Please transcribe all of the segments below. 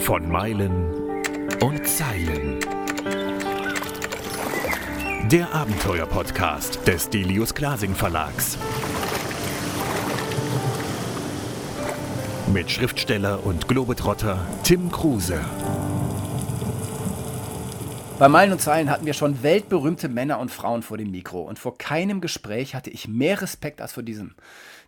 Von Meilen und Zeilen. Der Abenteuer-Podcast des Delius Glasing Verlags. Mit Schriftsteller und Globetrotter Tim Kruse. Bei Meilen und Zeilen hatten wir schon weltberühmte Männer und Frauen vor dem Mikro und vor keinem Gespräch hatte ich mehr Respekt als vor diesem.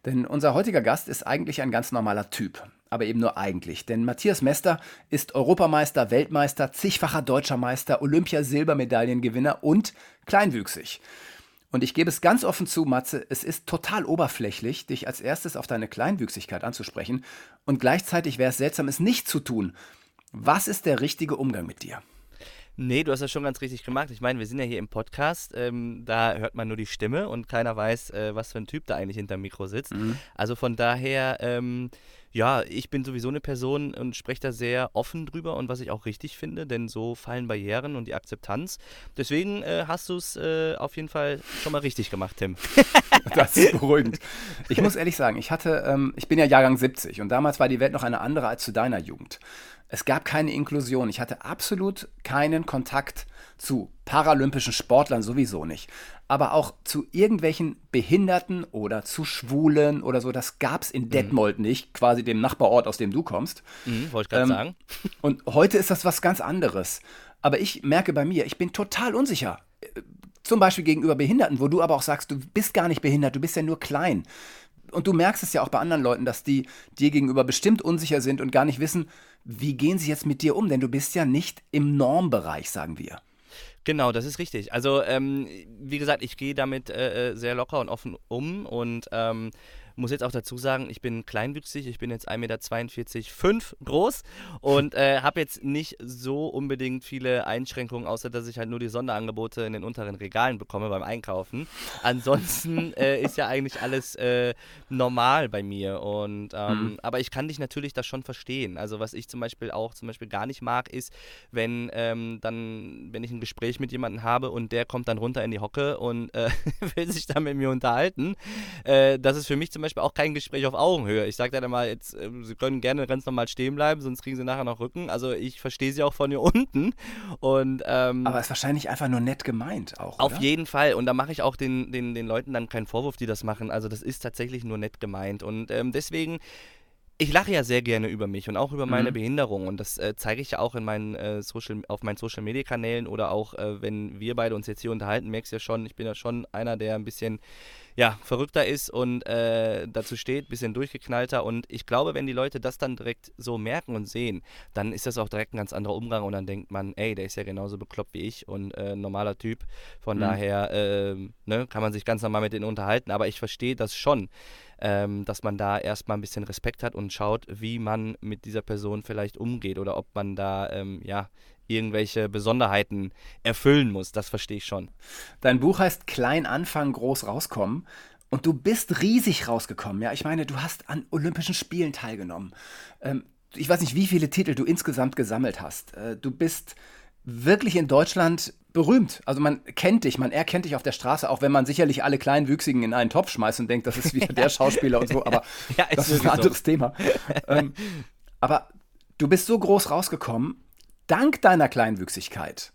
Denn unser heutiger Gast ist eigentlich ein ganz normaler Typ. Aber eben nur eigentlich. Denn Matthias Mester ist Europameister, Weltmeister, zigfacher deutscher Meister, Olympia-Silbermedaillengewinner und kleinwüchsig. Und ich gebe es ganz offen zu, Matze, es ist total oberflächlich, dich als erstes auf deine Kleinwüchsigkeit anzusprechen. Und gleichzeitig wäre es seltsam, es nicht zu tun. Was ist der richtige Umgang mit dir? Nee, du hast das schon ganz richtig gemacht. Ich meine, wir sind ja hier im Podcast, ähm, da hört man nur die Stimme und keiner weiß, äh, was für ein Typ da eigentlich hinterm Mikro sitzt. Mhm. Also von daher, ähm, ja, ich bin sowieso eine Person und spreche da sehr offen drüber und was ich auch richtig finde, denn so fallen Barrieren und die Akzeptanz. Deswegen äh, hast du es äh, auf jeden Fall schon mal richtig gemacht, Tim. das ist beruhigend. Ich muss ehrlich sagen, ich hatte, ähm, ich bin ja Jahrgang 70 und damals war die Welt noch eine andere als zu deiner Jugend. Es gab keine Inklusion. Ich hatte absolut keinen Kontakt zu paralympischen Sportlern sowieso nicht. Aber auch zu irgendwelchen Behinderten oder zu Schwulen oder so, das gab es in mhm. Detmold nicht, quasi dem Nachbarort, aus dem du kommst. Mhm, Wollte ich gerade ähm, sagen. Und heute ist das was ganz anderes. Aber ich merke bei mir, ich bin total unsicher. Zum Beispiel gegenüber Behinderten, wo du aber auch sagst, du bist gar nicht behindert, du bist ja nur klein. Und du merkst es ja auch bei anderen Leuten, dass die dir gegenüber bestimmt unsicher sind und gar nicht wissen, wie gehen sie jetzt mit dir um? Denn du bist ja nicht im Normbereich, sagen wir. Genau, das ist richtig. Also, ähm, wie gesagt, ich gehe damit äh, äh sehr locker und offen um und ähm, muss jetzt auch dazu sagen, ich bin kleinwüchsig, ich bin jetzt 1,42 Meter groß und äh, habe jetzt nicht so unbedingt viele Einschränkungen, außer dass ich halt nur die Sonderangebote in den unteren Regalen bekomme beim Einkaufen. Ansonsten äh, ist ja eigentlich alles äh, normal bei mir. Und ähm, mhm. aber ich kann dich natürlich das schon verstehen. Also was ich zum Beispiel auch zum Beispiel gar nicht mag, ist, wenn ähm, dann, wenn ich ein Gespräch mit jemandem habe und der kommt dann runter in die Hocke und äh, will sich dann mit mir unterhalten. Äh, das ist für mich zum Beispiel Beispiel auch kein Gespräch auf Augenhöhe. Ich sage dann mal, jetzt, äh, Sie können gerne ganz normal stehen bleiben, sonst kriegen Sie nachher noch Rücken. Also ich verstehe Sie auch von hier unten. Und, ähm, Aber es ist wahrscheinlich einfach nur nett gemeint auch. Auf jeden Fall. Und da mache ich auch den, den, den Leuten dann keinen Vorwurf, die das machen. Also das ist tatsächlich nur nett gemeint. Und ähm, deswegen ich lache ja sehr gerne über mich und auch über meine mhm. Behinderung und das äh, zeige ich ja auch in meinen, äh, Social, auf meinen Social Media Kanälen oder auch äh, wenn wir beide uns jetzt hier unterhalten, merkst du ja schon, ich bin ja schon einer, der ein bisschen ja, verrückter ist und äh, dazu steht, bisschen durchgeknallter. Und ich glaube, wenn die Leute das dann direkt so merken und sehen, dann ist das auch direkt ein ganz anderer Umgang und dann denkt man, ey, der ist ja genauso bekloppt wie ich und äh, ein normaler Typ. Von mhm. daher äh, ne, kann man sich ganz normal mit denen unterhalten. Aber ich verstehe das schon. Ähm, dass man da erstmal ein bisschen Respekt hat und schaut, wie man mit dieser Person vielleicht umgeht oder ob man da ähm, ja irgendwelche Besonderheiten erfüllen muss. Das verstehe ich schon. Dein Buch heißt Klein anfangen, groß rauskommen. Und du bist riesig rausgekommen. Ja, ich meine, du hast an Olympischen Spielen teilgenommen. Ähm, ich weiß nicht, wie viele Titel du insgesamt gesammelt hast. Äh, du bist wirklich in Deutschland berühmt. Also man kennt dich, man erkennt dich auf der Straße, auch wenn man sicherlich alle Kleinwüchsigen in einen Topf schmeißt und denkt, das ist wieder der Schauspieler und so, aber ja, das ist ein anderes so. Thema. Ähm, aber du bist so groß rausgekommen dank deiner Kleinwüchsigkeit.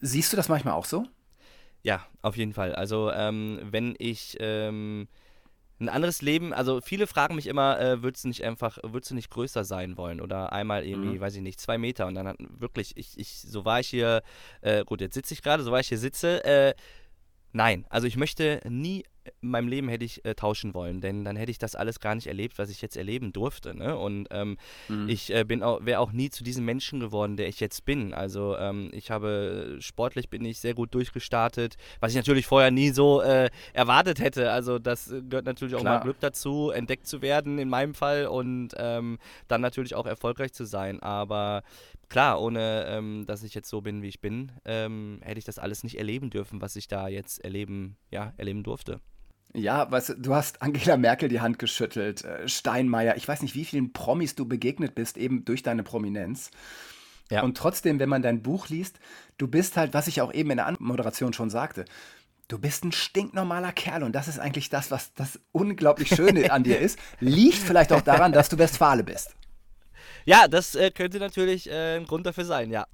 Siehst du das manchmal auch so? Ja, auf jeden Fall. Also ähm, wenn ich ähm, ein anderes Leben, also viele fragen mich immer, äh, würdest du nicht einfach, würdest du nicht größer sein wollen oder einmal irgendwie, mhm. weiß ich nicht, zwei Meter und dann hat, wirklich, ich, ich, so war ich hier, äh, gut, jetzt sitze ich gerade, so war ich hier sitze, äh, nein, also ich möchte nie in meinem Leben hätte ich äh, tauschen wollen, denn dann hätte ich das alles gar nicht erlebt, was ich jetzt erleben durfte. Ne? Und ähm, mhm. ich äh, bin auch, wäre auch nie zu diesem Menschen geworden, der ich jetzt bin. Also ähm, ich habe sportlich bin ich sehr gut durchgestartet, was ich natürlich vorher nie so äh, erwartet hätte. Also das gehört natürlich auch Klar. mal Glück dazu, entdeckt zu werden in meinem Fall und ähm, dann natürlich auch erfolgreich zu sein. Aber klar, ohne ähm, dass ich jetzt so bin, wie ich bin, ähm, hätte ich das alles nicht erleben dürfen, was ich da jetzt erleben, ja, erleben durfte. Ja, weißt du, du hast Angela Merkel die Hand geschüttelt, äh, Steinmeier, ich weiß nicht, wie vielen Promis du begegnet bist, eben durch deine Prominenz. Ja. Und trotzdem, wenn man dein Buch liest, du bist halt, was ich auch eben in der Moderation schon sagte, du bist ein stinknormaler Kerl und das ist eigentlich das, was das unglaublich Schöne an dir ist. Liegt vielleicht auch daran, dass du Westfale bist. Ja, das äh, könnte natürlich äh, ein Grund dafür sein, ja.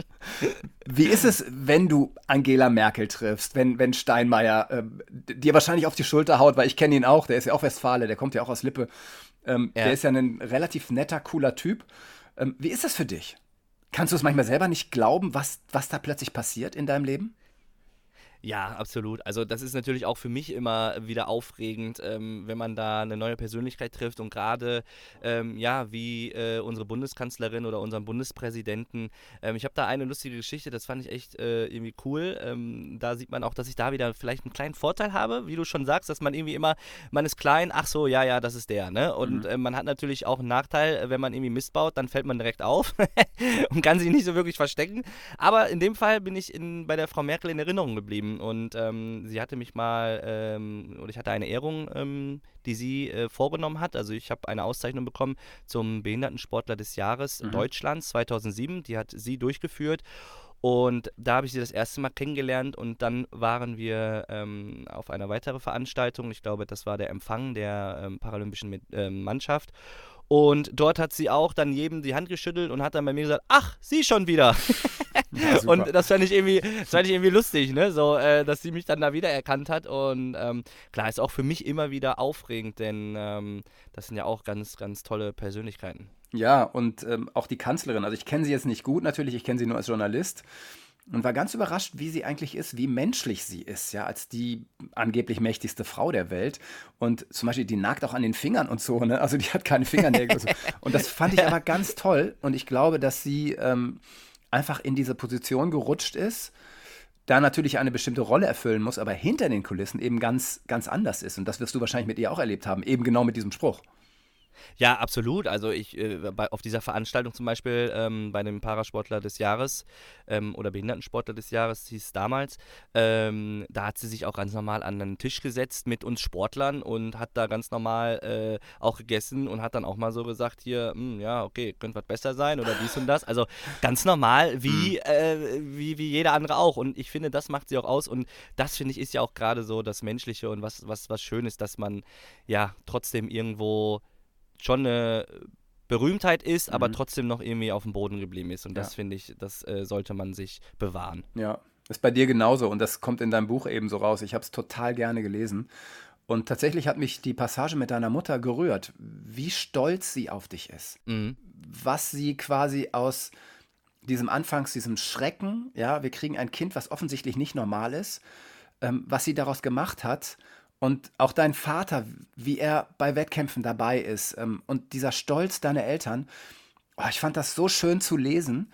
Wie ist es, wenn du Angela Merkel triffst, wenn, wenn Steinmeier äh, dir wahrscheinlich auf die Schulter haut, weil ich kenne ihn auch, der ist ja auch Westfale, der kommt ja auch aus Lippe. Ähm, ja. Der ist ja ein relativ netter, cooler Typ. Ähm, wie ist das für dich? Kannst du es manchmal selber nicht glauben, was, was da plötzlich passiert in deinem Leben? Ja, absolut. Also das ist natürlich auch für mich immer wieder aufregend, ähm, wenn man da eine neue Persönlichkeit trifft und gerade, ähm, ja, wie äh, unsere Bundeskanzlerin oder unseren Bundespräsidenten. Ähm, ich habe da eine lustige Geschichte, das fand ich echt äh, irgendwie cool. Ähm, da sieht man auch, dass ich da wieder vielleicht einen kleinen Vorteil habe, wie du schon sagst, dass man irgendwie immer, man ist klein, ach so, ja, ja, das ist der, ne? Und mhm. äh, man hat natürlich auch einen Nachteil, wenn man irgendwie Mist baut, dann fällt man direkt auf und kann sich nicht so wirklich verstecken. Aber in dem Fall bin ich in, bei der Frau Merkel in Erinnerung geblieben und ähm, sie hatte mich mal, ähm, oder ich hatte eine Ehrung, ähm, die sie äh, vorgenommen hat. Also ich habe eine Auszeichnung bekommen zum Behindertensportler des Jahres mhm. Deutschlands 2007. Die hat sie durchgeführt. Und da habe ich sie das erste Mal kennengelernt und dann waren wir ähm, auf einer weiteren Veranstaltung. Ich glaube, das war der Empfang der ähm, paralympischen äh, Mannschaft. Und dort hat sie auch dann jedem die Hand geschüttelt und hat dann bei mir gesagt, ach, sie schon wieder. Ja, und das fand ich irgendwie, das fand ich irgendwie lustig, ne? So, äh, dass sie mich dann da wiedererkannt hat. Und ähm, klar, ist auch für mich immer wieder aufregend, denn ähm, das sind ja auch ganz, ganz tolle Persönlichkeiten. Ja, und ähm, auch die Kanzlerin. Also ich kenne sie jetzt nicht gut natürlich, ich kenne sie nur als Journalist und war ganz überrascht, wie sie eigentlich ist, wie menschlich sie ist, ja, als die angeblich mächtigste Frau der Welt. Und zum Beispiel, die nagt auch an den Fingern und so, ne? Also die hat keine Fingernägel. und, so. und das fand ich aber ganz toll. Und ich glaube, dass sie ähm, einfach in diese Position gerutscht ist, da natürlich eine bestimmte Rolle erfüllen muss, aber hinter den Kulissen eben ganz, ganz anders ist. Und das wirst du wahrscheinlich mit ihr auch erlebt haben, eben genau mit diesem Spruch. Ja, absolut. Also ich äh, bei, auf dieser Veranstaltung zum Beispiel ähm, bei dem Parasportler des Jahres ähm, oder Behindertensportler des Jahres hieß es damals, ähm, da hat sie sich auch ganz normal an einen Tisch gesetzt mit uns Sportlern und hat da ganz normal äh, auch gegessen und hat dann auch mal so gesagt, hier, hm, ja, okay, könnte was besser sein oder dies und das. Also ganz normal, wie, mhm. äh, wie, wie jeder andere auch. Und ich finde, das macht sie auch aus und das finde ich ist ja auch gerade so das Menschliche und was, was, was schön ist, dass man ja trotzdem irgendwo schon eine Berühmtheit ist, mhm. aber trotzdem noch irgendwie auf dem Boden geblieben ist. Und das finde ich, das äh, sollte man sich bewahren. Ja, ist bei dir genauso und das kommt in deinem Buch eben so raus. Ich habe es total gerne gelesen. Und tatsächlich hat mich die Passage mit deiner Mutter gerührt, wie stolz sie auf dich ist. Mhm. Was sie quasi aus diesem Anfangs, diesem Schrecken, ja, wir kriegen ein Kind, was offensichtlich nicht normal ist, ähm, was sie daraus gemacht hat und auch dein Vater, wie er bei Wettkämpfen dabei ist ähm, und dieser Stolz deiner Eltern, oh, ich fand das so schön zu lesen.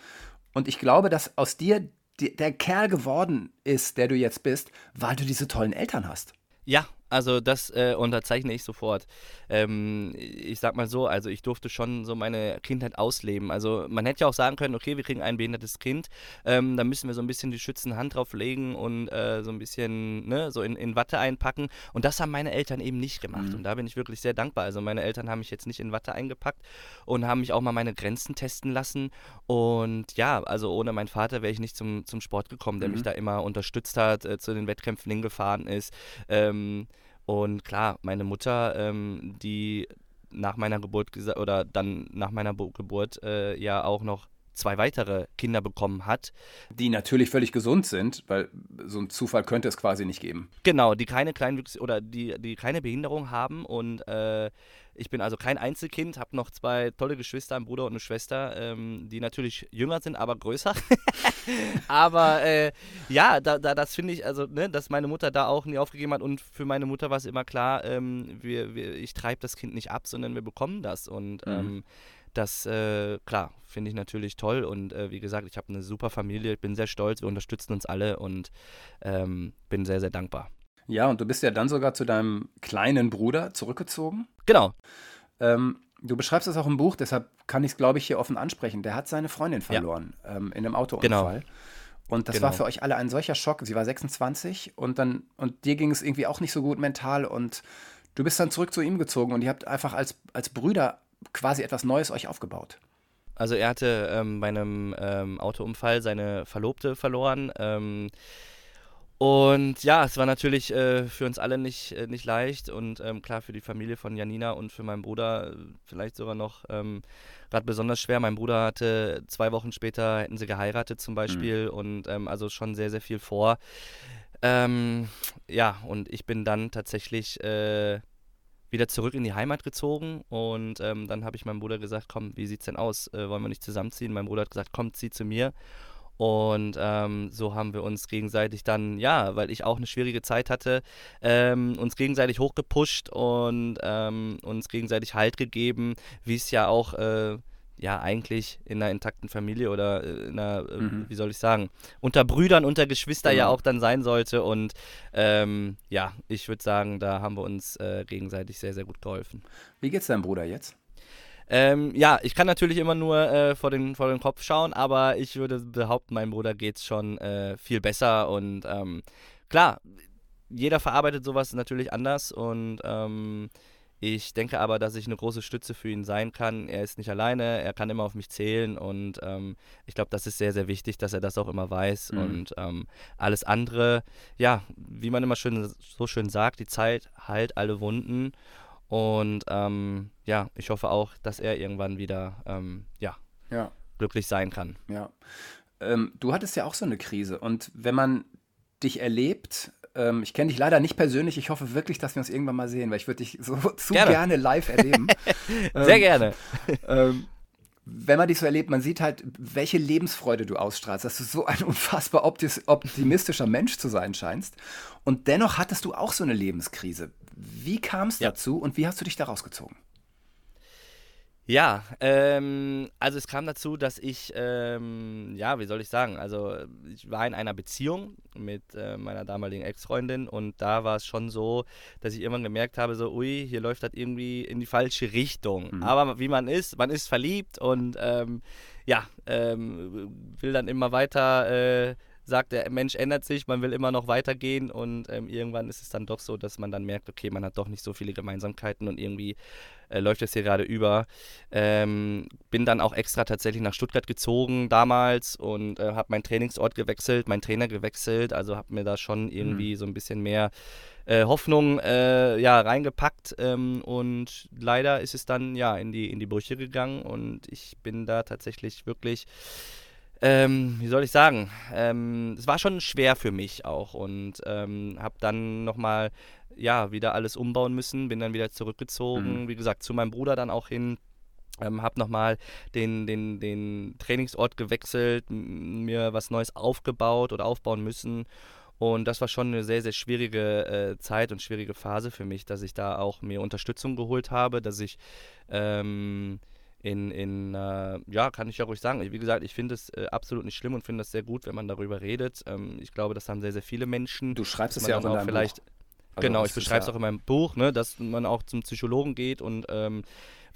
Und ich glaube, dass aus dir der Kerl geworden ist, der du jetzt bist, weil du diese tollen Eltern hast. Ja, also das äh, unterzeichne ich sofort. Ähm, ich sag mal so, also ich durfte schon so meine Kindheit ausleben. Also man hätte ja auch sagen können, okay, wir kriegen ein behindertes Kind, ähm, da müssen wir so ein bisschen die schützende Hand drauf legen und äh, so ein bisschen ne, so in, in Watte einpacken. Und das haben meine Eltern eben nicht gemacht. Mhm. Und da bin ich wirklich sehr dankbar. Also meine Eltern haben mich jetzt nicht in Watte eingepackt und haben mich auch mal meine Grenzen testen lassen. Und ja, also ohne meinen Vater wäre ich nicht zum, zum Sport gekommen, der mhm. mich da immer unterstützt hat, äh, zu den Wettkämpfen hingefahren ist. Ähm, und klar, meine Mutter, ähm, die nach meiner Geburt oder dann nach meiner Bo Geburt äh, ja auch noch zwei weitere Kinder bekommen hat. Die natürlich völlig gesund sind, weil so ein Zufall könnte es quasi nicht geben. Genau, die keine Kleinwüchs oder die, die keine Behinderung haben und äh, ich bin also kein Einzelkind, habe noch zwei tolle Geschwister, einen Bruder und eine Schwester, ähm, die natürlich jünger sind, aber größer. aber äh, ja, da, da, das finde ich, also, ne, dass meine Mutter da auch nie aufgegeben hat und für meine Mutter war es immer klar, ähm, wir, wir, ich treibe das Kind nicht ab, sondern wir bekommen das. Und mhm. ähm, das, äh, klar, finde ich natürlich toll. Und äh, wie gesagt, ich habe eine super Familie, ich bin sehr stolz, wir unterstützen uns alle und ähm, bin sehr, sehr dankbar. Ja, und du bist ja dann sogar zu deinem kleinen Bruder zurückgezogen. Genau. Ähm, du beschreibst das auch im Buch, deshalb kann ich es, glaube ich, hier offen ansprechen. Der hat seine Freundin verloren ja. ähm, in einem Autounfall. Genau. Und das genau. war für euch alle ein solcher Schock. Sie war 26 und dann, und dir ging es irgendwie auch nicht so gut mental und du bist dann zurück zu ihm gezogen und ihr habt einfach als, als Brüder quasi etwas Neues euch aufgebaut. Also er hatte ähm, bei einem ähm, Autounfall seine Verlobte verloren. Ähm, Und ja, es war natürlich äh, für uns alle nicht, äh, nicht leicht und ähm, klar für die Familie von Janina und für meinen Bruder äh, vielleicht sogar noch ähm, gerade besonders schwer. Mein Bruder hatte zwei Wochen später, hätten sie geheiratet zum Beispiel mhm. und ähm, also schon sehr, sehr viel vor. Ähm, ja, und ich bin dann tatsächlich äh, wieder zurück in die Heimat gezogen und ähm, dann habe ich meinem Bruder gesagt, komm, wie sieht's denn aus? Äh, wollen wir nicht zusammenziehen? Mein Bruder hat gesagt, komm, zieh zu mir. Und ähm, so haben wir uns gegenseitig dann, ja, weil ich auch eine schwierige Zeit hatte, ähm, uns gegenseitig hochgepusht und ähm, uns gegenseitig Halt gegeben, wie es ja auch äh, ja eigentlich in einer intakten Familie oder äh, in einer, äh, mhm. wie soll ich sagen, unter Brüdern, unter Geschwister genau. ja auch dann sein sollte. Und ähm, ja, ich würde sagen, da haben wir uns äh, gegenseitig sehr, sehr gut geholfen. Wie geht's deinem Bruder jetzt? Ähm, ja, ich kann natürlich immer nur äh, vor, den, vor den Kopf schauen, aber ich würde behaupten, meinem Bruder geht es schon äh, viel besser und ähm, klar, jeder verarbeitet sowas natürlich anders und ähm, ich denke aber, dass ich eine große Stütze für ihn sein kann. Er ist nicht alleine, er kann immer auf mich zählen und ähm, ich glaube, das ist sehr, sehr wichtig, dass er das auch immer weiß. Mhm. Und ähm, alles andere, ja, wie man immer schön, so schön sagt, die Zeit heilt alle Wunden. Und ähm, ja, ich hoffe auch, dass er irgendwann wieder ähm, ja, ja, glücklich sein kann. Ja. Ähm, du hattest ja auch so eine Krise und wenn man dich erlebt, ähm, ich kenne dich leider nicht persönlich. Ich hoffe wirklich, dass wir uns irgendwann mal sehen, weil ich würde dich so zu gerne, gerne live erleben. Sehr ähm, gerne. Wenn man dich so erlebt, man sieht halt, welche Lebensfreude du ausstrahlst, dass du so ein unfassbar optimistischer Mensch zu sein scheinst. Und dennoch hattest du auch so eine Lebenskrise. Wie kam es ja. dazu und wie hast du dich da rausgezogen? Ja, ähm, also es kam dazu, dass ich, ähm, ja, wie soll ich sagen, also ich war in einer Beziehung mit äh, meiner damaligen Ex-Freundin und da war es schon so, dass ich irgendwann gemerkt habe, so, ui, hier läuft das irgendwie in die falsche Richtung. Mhm. Aber wie man ist, man ist verliebt und ähm, ja, ähm, will dann immer weiter äh, sagt, der Mensch ändert sich, man will immer noch weitergehen und ähm, irgendwann ist es dann doch so, dass man dann merkt, okay, man hat doch nicht so viele Gemeinsamkeiten und irgendwie äh, läuft es hier gerade über. Ähm, bin dann auch extra tatsächlich nach Stuttgart gezogen damals und äh, habe meinen Trainingsort gewechselt, meinen Trainer gewechselt, also habe mir da schon irgendwie mhm. so ein bisschen mehr äh, Hoffnung äh, ja, reingepackt ähm, und leider ist es dann ja in die, in die Brüche gegangen und ich bin da tatsächlich wirklich ähm, wie soll ich sagen, ähm, es war schon schwer für mich auch und ähm, habe dann nochmal, ja, wieder alles umbauen müssen, bin dann wieder zurückgezogen, mhm. wie gesagt, zu meinem Bruder dann auch hin, ähm, habe nochmal den, den, den Trainingsort gewechselt, mir was Neues aufgebaut oder aufbauen müssen und das war schon eine sehr, sehr schwierige äh, Zeit und schwierige Phase für mich, dass ich da auch mir Unterstützung geholt habe, dass ich ähm, in, in äh, ja, kann ich ja ruhig sagen. Wie gesagt, ich finde es äh, absolut nicht schlimm und finde es sehr gut, wenn man darüber redet. Ähm, ich glaube, das haben sehr, sehr viele Menschen. Du schreibst es ja auch in deinem vielleicht, Buch. Also genau, ich beschreibe es ja auch in meinem Buch, ne, dass man auch zum Psychologen geht und ähm,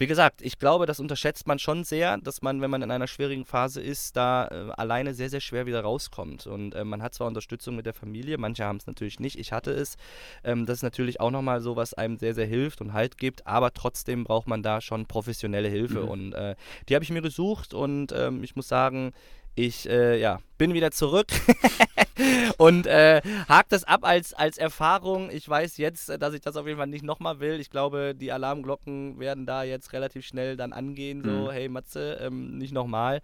wie gesagt, ich glaube, das unterschätzt man schon sehr, dass man, wenn man in einer schwierigen Phase ist, da äh, alleine sehr, sehr schwer wieder rauskommt. Und äh, man hat zwar Unterstützung mit der Familie, manche haben es natürlich nicht, ich hatte es. Ähm, das ist natürlich auch nochmal so, was einem sehr, sehr hilft und Halt gibt, aber trotzdem braucht man da schon professionelle Hilfe. Mhm. Und äh, die habe ich mir gesucht und ähm, ich muss sagen, ich äh, ja, bin wieder zurück und äh, hake das ab als, als Erfahrung. Ich weiß jetzt, dass ich das auf jeden Fall nicht nochmal will. Ich glaube, die Alarmglocken werden da jetzt relativ schnell dann angehen. So, mhm. hey Matze, ähm, nicht nochmal.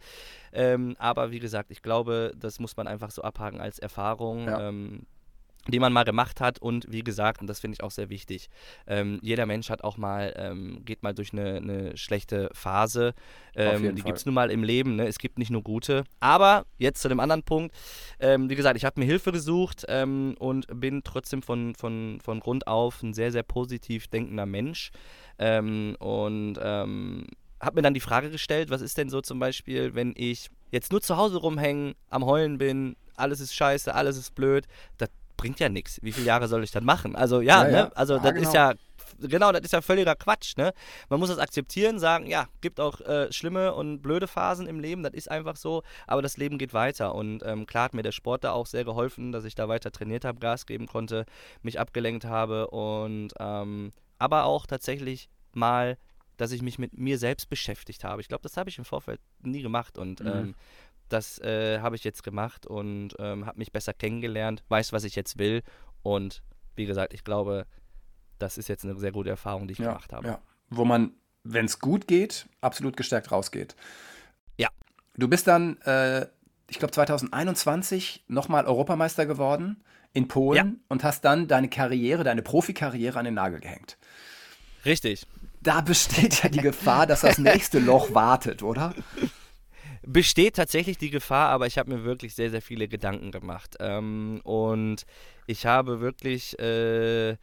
Ähm, aber wie gesagt, ich glaube, das muss man einfach so abhaken als Erfahrung. Ja. Ähm, die man mal gemacht hat. Und wie gesagt, und das finde ich auch sehr wichtig, ähm, jeder Mensch hat auch mal, ähm, geht mal durch eine, eine schlechte Phase, ähm, die gibt es nun mal im Leben, ne? es gibt nicht nur gute, aber jetzt zu dem anderen Punkt, ähm, wie gesagt, ich habe mir Hilfe gesucht ähm, und bin trotzdem von, von, von Grund auf ein sehr, sehr positiv denkender Mensch. Ähm, und habe mir dann die Frage gestellt, was ist denn so zum Beispiel, wenn ich jetzt nur zu Hause rumhängen, am Heulen bin, alles ist scheiße, alles ist blöd, das bringt ja nichts. Wie viele Jahre soll ich dann machen? Also ja, ja, ne? ja. also ja, das genau. ist ja genau, das ist ja völliger Quatsch, ne? Man muss das akzeptieren, sagen, ja, gibt auch äh, schlimme und blöde Phasen im Leben, das ist einfach so, aber das Leben geht weiter und ähm, klar hat mir der Sport da auch sehr geholfen, dass ich da weiter trainiert habe, Gas geben konnte, mich abgelenkt habe und ähm, aber auch tatsächlich mal, dass ich mich mit mir selbst beschäftigt habe. Ich glaube, das habe ich im Vorfeld nie gemacht und mhm. ähm, das äh, habe ich jetzt gemacht und ähm, habe mich besser kennengelernt, weiß, was ich jetzt will. Und wie gesagt, ich glaube, das ist jetzt eine sehr gute Erfahrung, die ich ja, gemacht habe. Ja. Wo man, wenn es gut geht, absolut gestärkt rausgeht. Ja. Du bist dann, äh, ich glaube, 2021 nochmal Europameister geworden in Polen ja. und hast dann deine Karriere, deine Profikarriere an den Nagel gehängt. Richtig. Da besteht ja die Gefahr, dass das nächste Loch wartet, oder? Besteht tatsächlich die Gefahr, aber ich habe mir wirklich sehr, sehr viele Gedanken gemacht. Ähm, und ich habe wirklich, äh,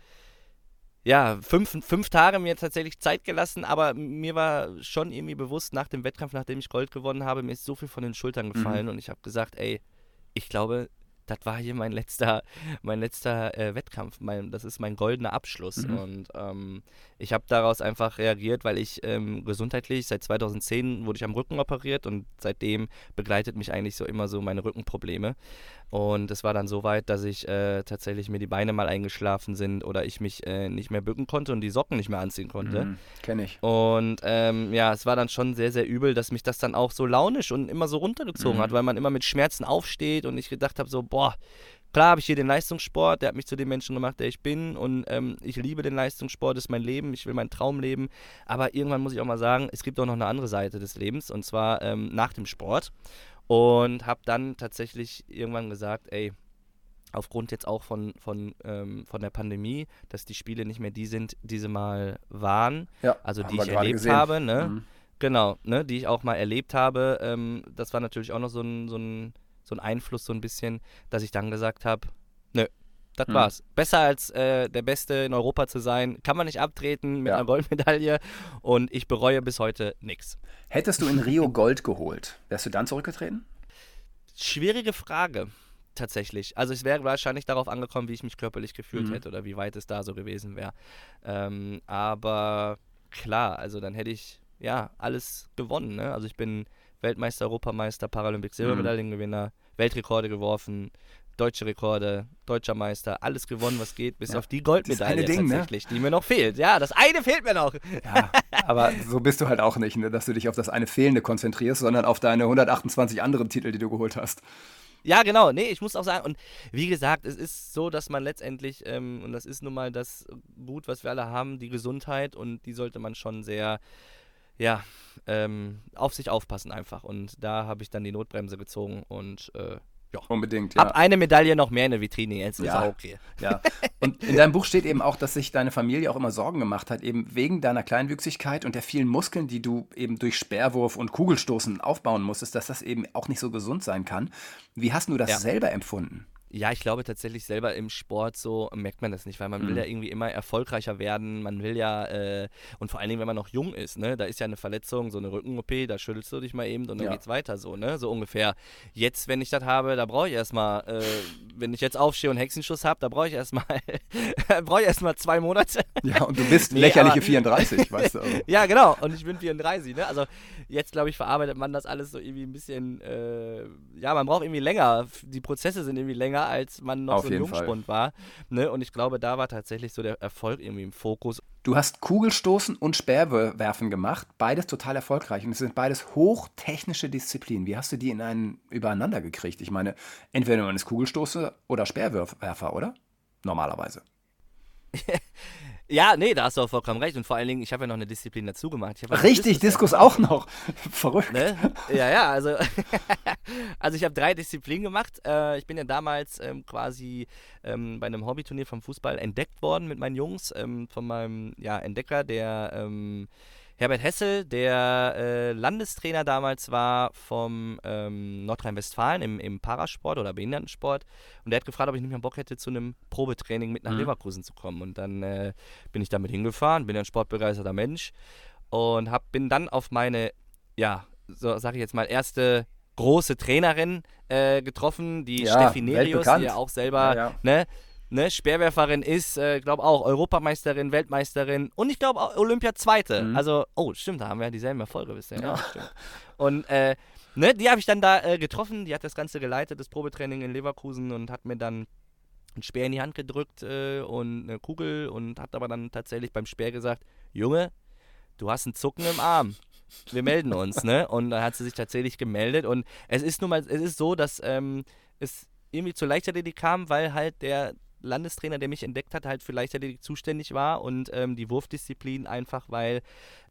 ja, fünf, fünf Tage mir tatsächlich Zeit gelassen, aber mir war schon irgendwie bewusst nach dem Wettkampf, nachdem ich Gold gewonnen habe, mir ist so viel von den Schultern gefallen mhm. und ich habe gesagt, ey, ich glaube, das war hier mein letzter, mein letzter äh, Wettkampf. Mein, das ist mein goldener Abschluss. Mhm. Und ähm, ich habe daraus einfach reagiert, weil ich ähm, gesundheitlich, seit 2010 wurde ich am Rücken operiert und seitdem begleitet mich eigentlich so immer so meine Rückenprobleme. Und es war dann so weit, dass ich äh, tatsächlich mir die Beine mal eingeschlafen sind oder ich mich äh, nicht mehr bücken konnte und die Socken nicht mehr anziehen konnte. Mhm, Kenne ich. Und ähm, ja, es war dann schon sehr, sehr übel, dass mich das dann auch so launisch und immer so runtergezogen mhm. hat, weil man immer mit Schmerzen aufsteht und ich gedacht habe, so, boah, klar habe ich hier den Leistungssport, der hat mich zu dem Menschen gemacht, der ich bin und ähm, ich liebe den Leistungssport, das ist mein Leben, ich will meinen Traum leben, aber irgendwann muss ich auch mal sagen, es gibt auch noch eine andere Seite des Lebens und zwar ähm, nach dem Sport. Und habe dann tatsächlich irgendwann gesagt, ey, aufgrund jetzt auch von, von, ähm, von der Pandemie, dass die Spiele nicht mehr die sind, die sie mal waren, ja, also die ich erlebt gesehen. habe, ne? Mhm. Genau, ne, die ich auch mal erlebt habe. Ähm, das war natürlich auch noch so ein, so, ein, so ein Einfluss, so ein bisschen, dass ich dann gesagt habe, nö, das hm. war's. Besser als äh, der Beste in Europa zu sein, kann man nicht abtreten mit ja. einer Goldmedaille und ich bereue bis heute nichts. Hättest du in Rio Gold geholt, wärst du dann zurückgetreten? Schwierige Frage, tatsächlich. Also es wäre wahrscheinlich darauf angekommen, wie ich mich körperlich gefühlt mhm. hätte oder wie weit es da so gewesen wäre. Ähm, aber klar, also dann hätte ich ja alles gewonnen. Ne? Also ich bin Weltmeister, Europameister, Paralympic Silbermedaillengewinner, mhm. Weltrekorde geworfen, deutsche Rekorde, deutscher Meister, alles gewonnen, was geht, bis ja. auf die Goldmedaille Ding, ne? tatsächlich, ne? die mir noch fehlt. Ja, das eine fehlt mir noch. Ja, aber so bist du halt auch nicht, ne? dass du dich auf das eine Fehlende konzentrierst, sondern auf deine 128 anderen Titel, die du geholt hast. Ja, genau. Nee, ich muss auch sagen, und wie gesagt, es ist so, dass man letztendlich, ähm, und das ist nun mal das Gut, was wir alle haben, die Gesundheit, und die sollte man schon sehr, ja, ähm, auf sich aufpassen einfach. Und da habe ich dann die Notbremse gezogen und äh, ja. Unbedingt, ja. Ab eine Medaille noch mehr in der Vitrine, jetzt ist auch okay. Ja. Und in deinem Buch steht eben auch, dass sich deine Familie auch immer Sorgen gemacht hat, eben wegen deiner Kleinwüchsigkeit und der vielen Muskeln, die du eben durch Sperrwurf und Kugelstoßen aufbauen musstest, dass das eben auch nicht so gesund sein kann. Wie hast du das ja. selber empfunden? Ja, ich glaube tatsächlich selber im Sport so merkt man das nicht, weil man mhm. will ja irgendwie immer erfolgreicher werden. Man will ja, äh, und vor allen Dingen, wenn man noch jung ist, ne, da ist ja eine Verletzung, so eine Rücken-OP, da schüttelst du dich mal eben und dann ja. geht's weiter so, ne, so ungefähr. Jetzt, wenn ich das habe, da brauche ich erstmal, äh, wenn ich jetzt aufstehe und Hexenschuss habe, da brauche ich erstmal, brauche ich erstmal zwei Monate. Ja, und du bist nee, lächerliche aber, 34, weißt du. Also. ja, genau, und ich bin 34, ne, also jetzt, glaube ich, verarbeitet man das alles so irgendwie ein bisschen, äh, ja, man braucht irgendwie länger, die Prozesse sind irgendwie länger als man noch Auf so ein Jungspund Fall. war. Ne? Und ich glaube, da war tatsächlich so der Erfolg irgendwie im Fokus. Du hast Kugelstoßen und Speerwerfen gemacht, beides total erfolgreich. Und es sind beides hochtechnische Disziplinen. Wie hast du die in einen übereinander gekriegt? Ich meine, entweder man ist Kugelstoße oder Speerwerfer, oder? Normalerweise. Ja, nee, da hast du auch vollkommen recht. Und vor allen Dingen, ich habe ja noch eine Disziplin dazu gemacht. Richtig, Diskus, Diskus auch noch. Verrückt. Ne? Ja, ja, also, also ich habe drei Disziplinen gemacht. Äh, ich bin ja damals ähm, quasi ähm, bei einem Hobbyturnier vom Fußball entdeckt worden mit meinen Jungs, ähm, von meinem ja, Entdecker, der ähm, Herbert Hessel, der äh, Landestrainer damals war vom ähm, Nordrhein-Westfalen im, im Parasport oder Behindertensport. Und der hat gefragt, ob ich nicht mehr Bock hätte, zu einem Probetraining mit nach mhm. Leverkusen zu kommen. Und dann äh, bin ich damit hingefahren, bin ein sportbegeisterter Mensch und hab, bin dann auf meine, ja, so sage ich jetzt mal, erste große Trainerin äh, getroffen, die ja, Steffi Nerius, die ja auch selber, ja, ne, ne, Speerwerferin ist, äh, glaube auch Europameisterin, Weltmeisterin und ich glaube auch Olympia-Zweite. Mhm. Also, oh, stimmt, da haben wir ja dieselben Erfolge bisher. Ja. ja und äh, ne, die habe ich dann da äh, getroffen, die hat das Ganze geleitet, das Probetraining in Leverkusen und hat mir dann einen Speer in die Hand gedrückt äh, und eine Kugel und hat aber dann tatsächlich beim Speer gesagt, Junge, du hast einen Zucken im Arm. Wir melden uns, ne? Und dann hat sie sich tatsächlich gemeldet. Und es ist nun mal, es ist so, dass ähm, es irgendwie zur Leichtathletik kam, weil halt der Landestrainer, der mich entdeckt hat, halt für Leichtathletik zuständig war und ähm, die Wurfdisziplin einfach, weil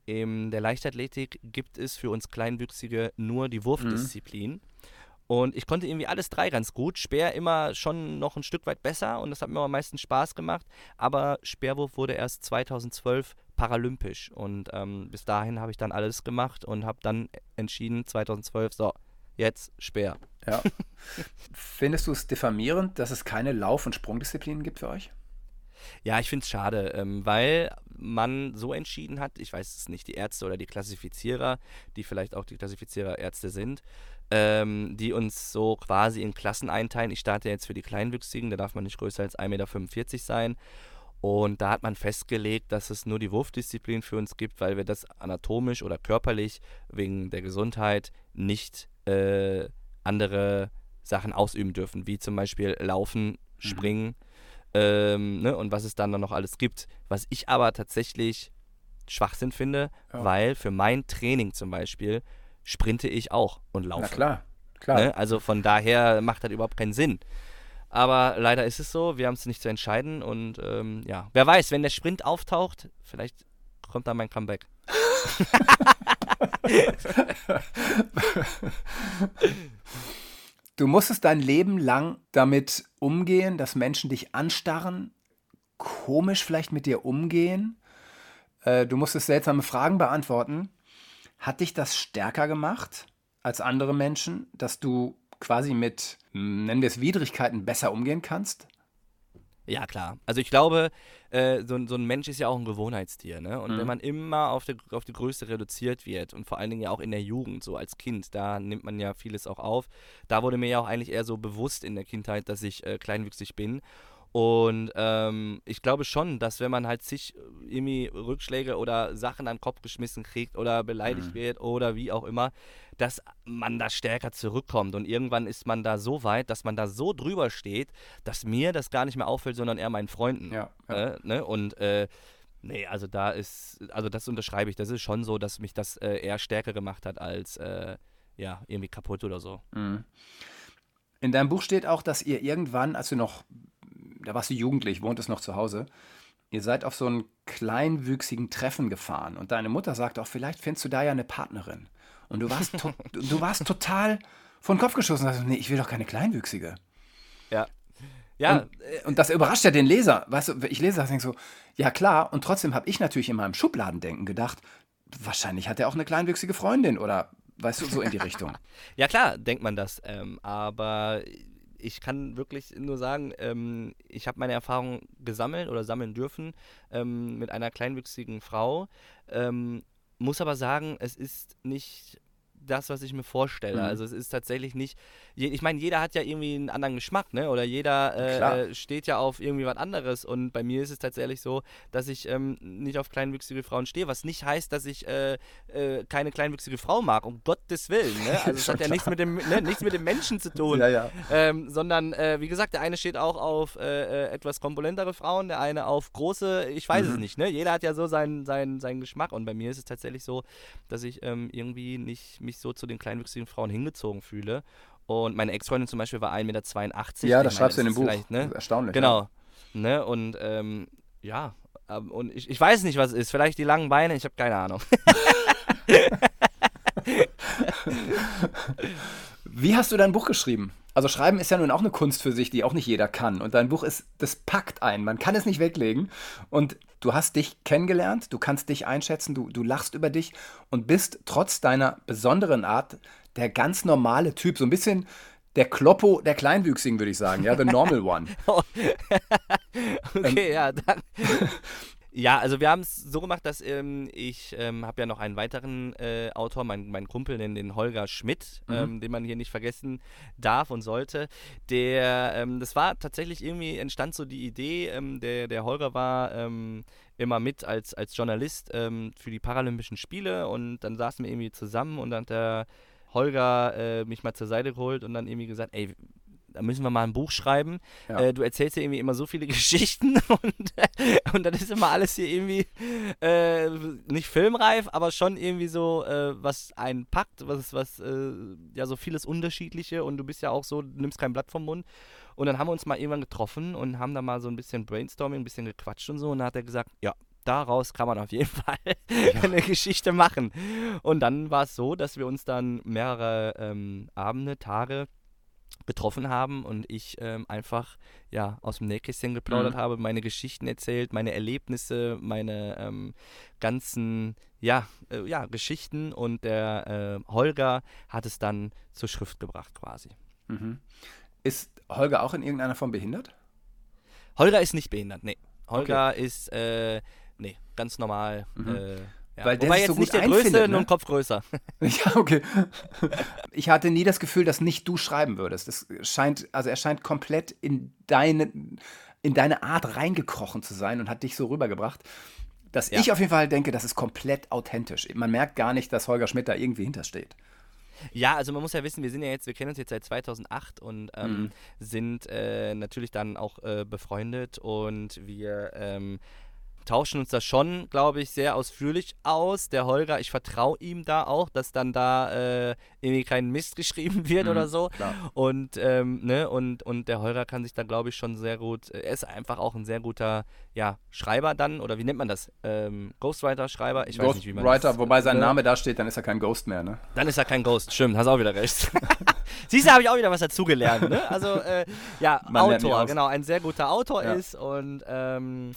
in der Leichtathletik gibt es für uns Kleinwüchsige nur die Wurfdisziplin. Mhm. Und ich konnte irgendwie alles drei ganz gut. Speer immer schon noch ein Stück weit besser und das hat mir am meisten Spaß gemacht. Aber Speerwurf wurde erst 2012 paralympisch und ähm, bis dahin habe ich dann alles gemacht und habe dann entschieden 2012, so, jetzt Speer. Ja. Findest du es diffamierend, dass es keine Lauf- und Sprungdisziplinen gibt für euch? Ja, ich finde es schade, ähm, weil man so entschieden hat, ich weiß es nicht, die Ärzte oder die Klassifizierer, die vielleicht auch die Klassifizierer Ärzte sind, ähm, die uns so quasi in Klassen einteilen. Ich starte jetzt für die Kleinwüchsigen, da darf man nicht größer als 1,45 Meter sein. Und da hat man festgelegt, dass es nur die Wurfdisziplin für uns gibt, weil wir das anatomisch oder körperlich wegen der Gesundheit nicht äh, andere Sachen ausüben dürfen, wie zum Beispiel Laufen, mhm. Springen mhm. ähm, ne, und was es dann noch alles gibt. Was ich aber tatsächlich Schwachsinn finde, ja. weil für mein Training zum Beispiel sprinte ich auch und laufe. Na klar, klar. Ne? Also von daher macht das überhaupt keinen Sinn. Aber leider ist es so, wir haben es nicht zu entscheiden und ähm, ja, wer weiß, wenn der Sprint auftaucht, vielleicht kommt da mein Comeback. du musstest dein Leben lang damit umgehen, dass Menschen dich anstarren, komisch vielleicht mit dir umgehen. Äh, du musstest seltsame Fragen beantworten. Hat dich das stärker gemacht als andere Menschen, dass du quasi mit, nennen wir es, Widrigkeiten besser umgehen kannst? Ja, klar. Also ich glaube, äh, so, so, ein Mensch ist ja auch ein Gewohnheitstier, ne? Und mhm. wenn man immer auf die, auf die Größe reduziert wird und vor allen Dingen ja auch in der Jugend, so als Kind, da nimmt man ja vieles auch auf. Da wurde mir ja auch eigentlich eher so bewusst in der Kindheit, dass ich äh, kleinwüchsig bin. Und ähm, ich glaube schon, dass wenn man halt sich äh, irgendwie Rückschläge oder Sachen an den Kopf geschmissen kriegt oder beleidigt mhm. wird oder wie auch immer, dass man da stärker zurückkommt. Und irgendwann ist man da so weit, dass man da so drüber steht, dass mir das gar nicht mehr auffällt, sondern eher meinen Freunden. Ja, ja. Äh, ne? Und äh, nee, also da ist, also das unterschreibe ich. Das ist schon so, dass mich das äh, eher stärker gemacht hat als äh, ja, irgendwie kaputt oder so. Mhm. In deinem Buch steht auch, dass ihr irgendwann, als du noch da warst du jugendlich, wohntest noch zu Hause. Ihr seid auf so einen kleinwüchsigen Treffen gefahren und deine Mutter sagte auch, vielleicht findest du da ja eine Partnerin. Und du warst, du warst total von Kopf geschossen und sagst, nee, ich will doch keine Kleinwüchsige. Ja. Ja. Und, und, das überrascht ja den Leser. Weißt du, ich lese das denke so, ja klar, und trotzdem habe ich natürlich in meinem Schubladendenken gedacht, wahrscheinlich hat er auch eine kleinwüchsige Freundin oder weißt du, so in die Richtung. ja klar, denkt man das. Ähm, aber ich kann wirklich nur sagen, ähm, ich habe meine Erfahrung gesammelt oder sammeln dürfen ähm, mit einer kleinwüchsigen Frau. Ähm, muss aber sagen, es ist nicht das, was ich mir vorstelle. Mhm. Also es ist tatsächlich nicht. Ich meine, jeder hat ja irgendwie einen anderen Geschmack, ne? Oder jeder äh, äh, steht ja auf irgendwie was anderes. Und bei mir ist es tatsächlich so, dass ich ähm, nicht auf kleinwüchsige Frauen stehe, was nicht heißt, dass ich äh, äh, keine kleinwüchsige Frau mag, um Gottes Willen. Ne? Also es hat ja nichts mit, dem, ne, nichts mit dem Menschen zu tun. Ja, ja. Ähm, sondern, äh, wie gesagt, der eine steht auch auf äh, etwas komponentere Frauen, der eine auf große, ich weiß mhm. es nicht, ne? Jeder hat ja so seinen, seinen, seinen Geschmack. Und bei mir ist es tatsächlich so, dass ich ähm, irgendwie nicht mich mich so zu den kleinwüchsigen Frauen hingezogen fühle. Und meine Ex-Freundin zum Beispiel war 1,82 Meter. Ja, das schreibst du in dem Buch. Ne? Erstaunlich. Genau. Ja. Ne? Und ähm, ja, ähm, und ich, ich weiß nicht, was es ist. Vielleicht die langen Beine, ich habe keine Ahnung. Wie hast du dein Buch geschrieben? Also schreiben ist ja nun auch eine Kunst für sich, die auch nicht jeder kann. Und dein Buch ist, das packt ein. Man kann es nicht weglegen. Und du hast dich kennengelernt, du kannst dich einschätzen, du, du lachst über dich und bist trotz deiner besonderen Art der ganz normale Typ. So ein bisschen der Kloppo der Kleinwüchsigen, würde ich sagen. Ja, the normal one. okay, ähm, ja, dann. Ja, also wir haben es so gemacht, dass ähm, ich ähm, habe ja noch einen weiteren äh, Autor, meinen mein Kumpel, den, den Holger Schmidt, mhm. ähm, den man hier nicht vergessen darf und sollte. Der, ähm, das war tatsächlich irgendwie entstand so die Idee. Ähm, der, der Holger war ähm, immer mit als, als Journalist für die Paralympischen Spiele und dann saßen wir irgendwie zusammen und dann hat der Holger äh, mich mal zur Seite geholt und dann irgendwie gesagt, ey, da müssen wir mal ein Buch schreiben. Ja. Äh, du erzählst ja irgendwie immer so viele Geschichten und, und dann ist immer alles hier irgendwie äh, nicht filmreif, aber schon irgendwie so, äh, was einen packt, was, was äh, ja so vieles Unterschiedliche und du bist ja auch so, nimmst kein Blatt vom Mund. Und dann haben wir uns mal irgendwann getroffen und haben da mal so ein bisschen Brainstorming, ein bisschen gequatscht und so. Und dann hat er gesagt, ja, daraus kann man auf jeden Fall eine Geschichte machen. Und dann war es so, dass wir uns dann mehrere ähm, Abende, Tage getroffen haben und ich ähm, einfach ja aus dem Nähkästchen geplaudert Mhm. habe, meine Geschichten erzählt, meine Erlebnisse, meine ähm, ganzen ja äh, ja Geschichten und der äh, Holger hat es dann zur Schrift gebracht quasi. Mhm. Ist Holger auch in irgendeiner Form behindert? Holger ist nicht behindert, nee. Holger ist äh, nee ganz normal. Mhm. Ja. Weil der Wobei jetzt so nicht gut der größte, einfindet, nur ne? ein Kopf größer. Ja, okay. Ich hatte nie das Gefühl, dass nicht du schreiben würdest. Das scheint, also er scheint komplett in deine, in deine Art reingekrochen zu sein und hat dich so rübergebracht, dass Ja. ich auf jeden Fall denke, das ist komplett authentisch. Man merkt gar nicht, dass Holger Schmidt da irgendwie hintersteht. Ja, also man muss ja wissen, wir sind ja jetzt, wir kennen uns jetzt seit 2008 und ähm, Mhm. sind äh, natürlich dann auch äh, befreundet und wir ähm, tauschen uns da schon, glaube ich, sehr ausführlich aus. Der Holger, ich vertraue ihm da auch, dass dann da äh, irgendwie kein Mist geschrieben wird Mhm, oder so. klar. Und, ähm, ne, und, und der Holger kann sich da, glaube ich, schon sehr gut, er ist einfach auch ein sehr guter ja, Schreiber dann, oder wie nennt man das? Ähm, Ghostwriter-Schreiber? Ich weiß nicht, wie man Ghostwriter, das wobei sein ne? Name da steht, dann ist er kein Ghost mehr, ne? Dann ist er kein Ghost, stimmt, hast auch wieder recht. Siehst du, habe ich auch wieder was dazugelernt, ne? Also, äh, ja, Man Autor, genau, ein sehr guter Autor Ja. ist und, ähm,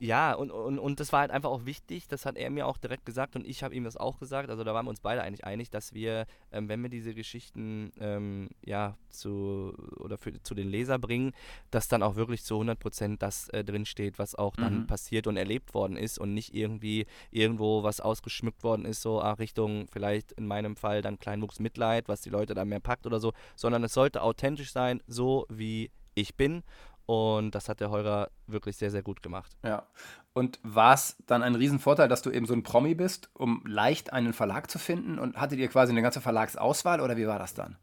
ja, und, und, und das war halt einfach auch wichtig, das hat er mir auch direkt gesagt und ich habe ihm das auch gesagt, also da waren wir uns beide eigentlich einig, dass wir, ähm, wenn wir diese Geschichten, ähm, ja, zu, oder für, zu den Leser bringen, dass dann auch wirklich zu 100% das äh, drinsteht, was auch dann Mhm. passiert und erlebt worden ist und nicht irgendwie irgendwo was ausgeschmückt worden ist, so ah, Richtung vielleicht in meinem Fall dann Kleinwuchs Mitleid, was die Leute dann mehr packt oder so, sondern es sollte authentisch sein, so wie ich bin. Und das hat der Holger wirklich sehr, sehr gut gemacht. Ja. Und war es dann ein Riesenvorteil, dass du eben so ein Promi bist, um leicht einen Verlag zu finden? Und hattet ihr quasi eine ganze Verlagsauswahl oder wie war das dann?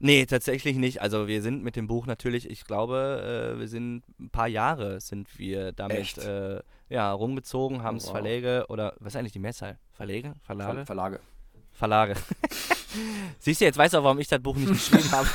Nee, tatsächlich nicht. Also wir sind mit dem Buch natürlich, ich glaube, äh, wir sind ein paar Jahre sind wir damit äh, ja, rumgezogen, haben es wow. Verläge oder was ist eigentlich die Mehrzahl? Verlege? Verlage? Ver Verlage. Verlage. Siehst du, jetzt weißt du auch, warum ich das Buch nicht geschrieben habe.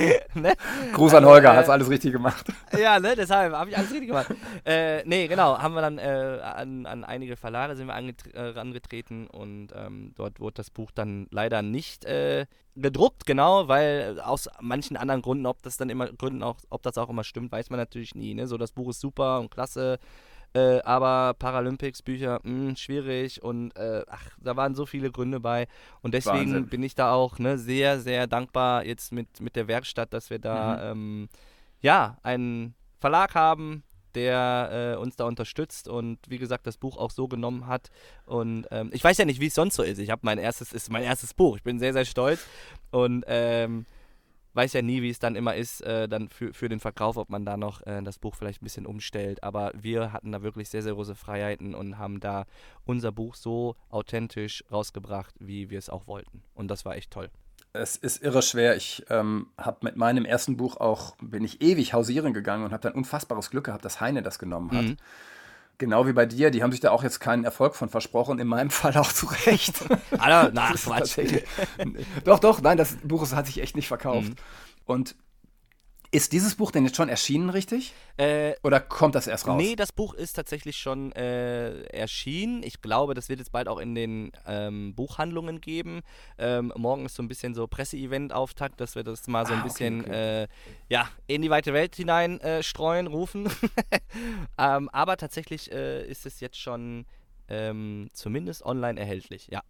ne? Gruß an Holger, äh, hast alles richtig gemacht. Ja, ne, deshalb habe ich alles richtig gemacht. äh, nee, genau, haben wir dann äh, an, an einige Verlage sind wir äh, rangetreten und ähm, dort wurde das Buch dann leider nicht äh, gedruckt, genau, weil aus manchen anderen Gründen, ob das dann immer Gründen auch, ob das auch immer stimmt, weiß man natürlich nie. Ne? So, das Buch ist super und klasse. Äh, aber Paralympics-Bücher, mh, schwierig und äh, ach, da waren so viele Gründe bei. Und deswegen Wahnsinn. bin ich da auch ne, sehr, sehr dankbar jetzt mit, mit der Werkstatt, dass wir da ähm, ja, einen Verlag haben, der äh, uns da unterstützt und wie gesagt das Buch auch so genommen hat. Und ähm, ich weiß ja nicht, wie es sonst so ist. Ich habe mein erstes, ist mein erstes Buch. Ich bin sehr, sehr stolz und ähm, weiß ja nie, wie es dann immer ist, äh, dann für, für den Verkauf, ob man da noch äh, das Buch vielleicht ein bisschen umstellt. Aber wir hatten da wirklich sehr, sehr große Freiheiten und haben da unser Buch so authentisch rausgebracht, wie wir es auch wollten. Und das war echt toll. Es ist irre schwer. Ich ähm, habe mit meinem ersten Buch auch, bin ich ewig hausieren gegangen und habe dann unfassbares Glück gehabt, dass Heine das genommen hat. Mhm. Genau wie bei dir, die haben sich da auch jetzt keinen Erfolg von versprochen, in meinem Fall auch zu Recht. Alter, na, Quatsch. doch, doch, nein, das Buch hat sich echt nicht verkauft. Mhm. Und ist dieses Buch denn jetzt schon erschienen, richtig? Äh, Oder kommt das erst raus? Nee, das Buch ist tatsächlich schon äh, erschienen. Ich glaube, das wird jetzt bald auch in den ähm, Buchhandlungen geben. Ähm, morgen ist so ein bisschen so Presseevent-Auftakt, dass wir das mal so ein Ah, okay, bisschen okay. Äh, ja, in die weite Welt hinein äh, streuen, rufen. ähm, aber tatsächlich äh, ist es jetzt schon ähm, zumindest online erhältlich, ja.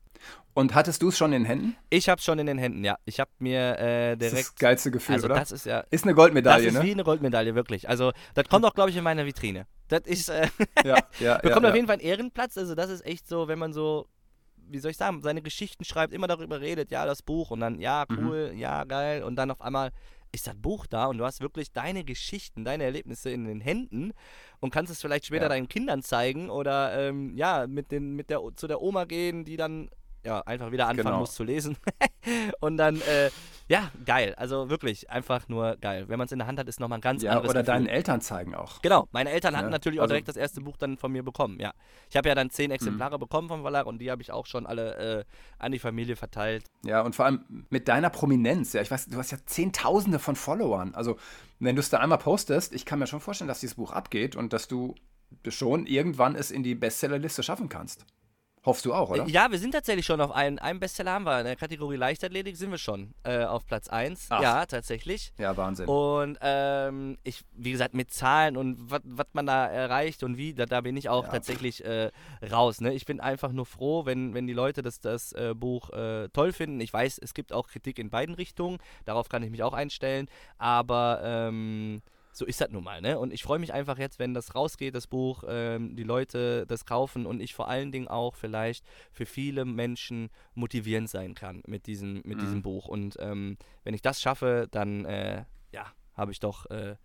Und hattest du es schon in den Händen? Ich habe es schon in den Händen, ja. Ich habe mir äh, Das ist direkt... das geilste Gefühl, also oder? das ist ja ist eine Goldmedaille, das ist ne? wie eine Goldmedaille, wirklich. Also, das kommt auch, glaube ich, in meiner Vitrine. Das ist, äh, ja, ja, bekommt ja, auf jeden Fall einen Ehrenplatz. Also, das ist echt so, wenn man so, wie soll ich sagen, seine Geschichten schreibt, immer darüber redet, ja, das Buch und dann, ja, Mhm. cool, ja, geil. Und dann auf einmal ist das Buch da und du hast wirklich deine Geschichten, deine Erlebnisse in den Händen und kannst es vielleicht später Ja. deinen Kindern zeigen oder, ähm, ja, mit, den, mit der, zu der Oma gehen, die dann ja, einfach wieder anfangen Genau. muss zu lesen. und dann, äh, ja, geil. Also wirklich einfach nur geil. Wenn man es in der Hand hat, ist nochmal ein ganz Ja, anderes oder Gefühl. deinen Eltern zeigen auch. Genau, meine Eltern hatten Ja, natürlich auch also- direkt das erste Buch dann von mir bekommen, ja. Ich habe ja dann zehn Exemplare bekommen vom Verlag und die habe ich auch schon alle äh, an die Familie verteilt. Ja, und vor allem mit deiner Prominenz. Ja, ich weiß, du hast ja Zehntausende von Followern. Also, wenn du es da einmal postest, ich kann mir schon vorstellen, dass dieses Buch abgeht und dass du schon irgendwann es in die Bestsellerliste schaffen kannst. Hoffst du auch, oder? Ja, wir sind tatsächlich schon auf einen, einem Bestseller haben wir. In der Kategorie Leichtathletik sind wir schon äh, auf Platz 1. Ach. Ja, tatsächlich. Ja, Wahnsinn. Und ähm, ich, wie gesagt, mit Zahlen und was man da erreicht und wie, da, da bin ich auch Ja. tatsächlich äh, raus. Ne? Ich bin einfach nur froh, wenn, wenn die Leute das, das äh, Buch äh, toll finden. Ich weiß, es gibt auch Kritik in beiden Richtungen, darauf kann ich mich auch einstellen, aber ähm, so ist das nun mal. Ne? Und ich freue mich einfach jetzt, wenn das rausgeht, das Buch, ähm, die Leute das kaufen und ich vor allen Dingen auch vielleicht für viele Menschen motivierend sein kann mit diesem, mit Mhm. diesem Buch. Und ähm, wenn ich das schaffe, dann äh, ja, habe ich doch äh,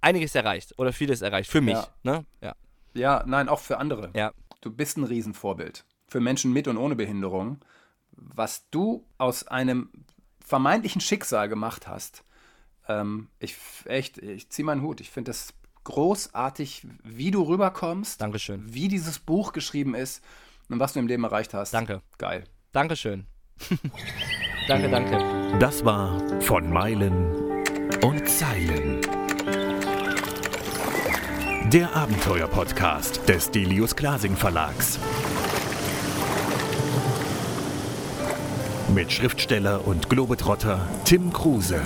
einiges erreicht oder vieles erreicht für mich. Ja. Ne? Ja. Ja, nein, auch für andere. Ja. Du bist ein Riesenvorbild. Für Menschen mit und ohne Behinderung. Was du aus einem vermeintlichen Schicksal gemacht hast, ähm, ich echt, ich ziehe meinen Hut. Ich finde es großartig, wie du rüberkommst, Dankeschön. wie dieses Buch geschrieben ist und was du im Leben erreicht hast. Danke. Geil. Dankeschön. danke, danke. Das war von Meilen und Zeilen. Der Abenteuer-Podcast des Delius Glasing Verlags. Mit Schriftsteller und Globetrotter Tim Kruse.